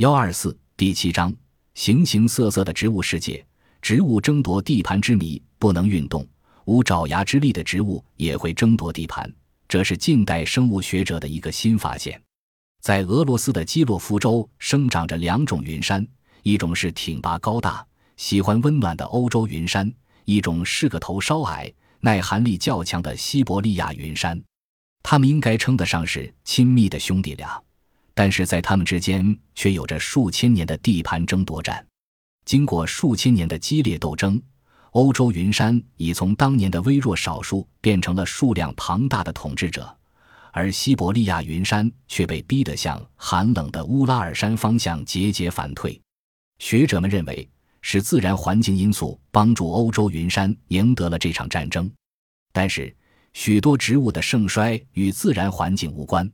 幺二四第七章：形形色色的植物世界，植物争夺地盘之谜。不能运动、无爪牙之力的植物也会争夺地盘，这是近代生物学者的一个新发现。在俄罗斯的基洛夫州生长着两种云杉，一种是挺拔高大、喜欢温暖的欧洲云杉，一种是个头稍矮、耐寒力较强的西伯利亚云杉。它们应该称得上是亲密的兄弟俩，但是在他们之间却有着数千年的地盘争夺战。经过数千年的激烈斗争，欧洲云杉已从当年的微弱少数变成了数量庞大的统治者。而西伯利亚云杉却被逼得向寒冷的乌拉尔山方向节节反退。学者们认为是自然环境因素帮助欧洲云杉赢得了这场战争。但是，许多植物的盛衰与自然环境无关。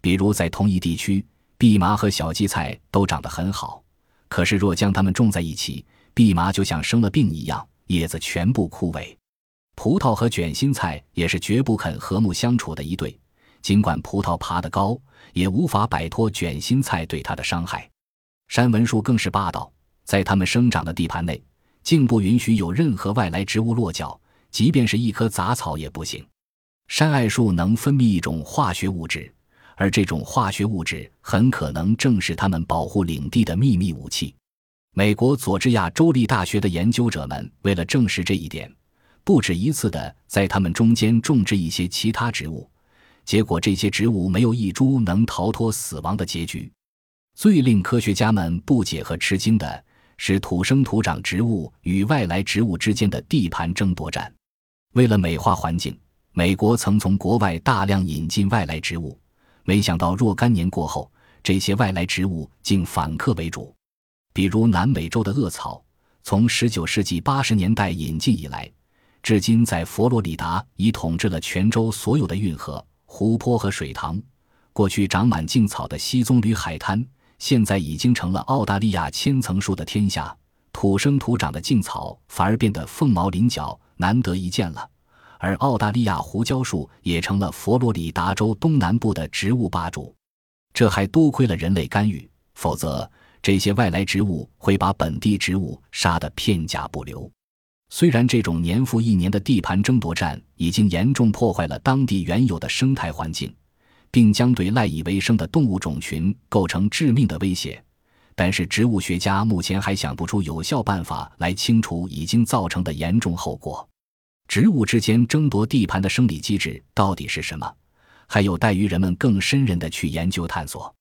比如，在同一地区，蓖麻和小荠菜都长得很好，可是若将它们种在一起，蓖麻就像生了病一样，叶子全部枯萎。葡萄和卷心菜也是绝不肯和睦相处的一对。尽管葡萄爬得高，也无法摆脱卷心菜对它的伤害。山文树更是霸道，在它们生长的地盘内，竟不允许有任何外来植物落脚，即便是一棵杂草也不行。山艾树能分泌一种化学物质，而这种化学物质很可能正是它们保护领地的秘密武器。美国佐治亚州立大学的研究者们为了证实这一点，不止一次地在它们中间种植一些其他植物。结果，这些植物没有一株能逃脱死亡的结局。最令科学家们不解和吃惊的是，土生土长植物与外来植物之间的地盘争夺战。为了美化环境，美国曾从国外大量引进外来植物，没想到若干年过后，这些外来植物竟反客为主。比如南美洲的恶草，从19世纪80年代引进以来，至今在佛罗里达已统治了全州所有的运河。湖泊和水塘，过去长满劲草的西棕榈海滩，现在已经成了澳大利亚千层树的天下。土生土长的劲草反而变得凤毛麟角，难得一见了。而澳大利亚胡椒树也成了佛罗里达州东南部的植物霸主。这还多亏了人类干预，否则这些外来植物会把本地植物杀得片甲不留。虽然这种年复一年的地盘争夺战已经严重破坏了当地原有的生态环境，并将对赖以为生的动物种群构成致命的威胁，但是植物学家目前还想不出有效办法来清除已经造成的严重后果。植物之间争夺地盘的生理机制到底是什么，还有待于人们更深入的去研究探索。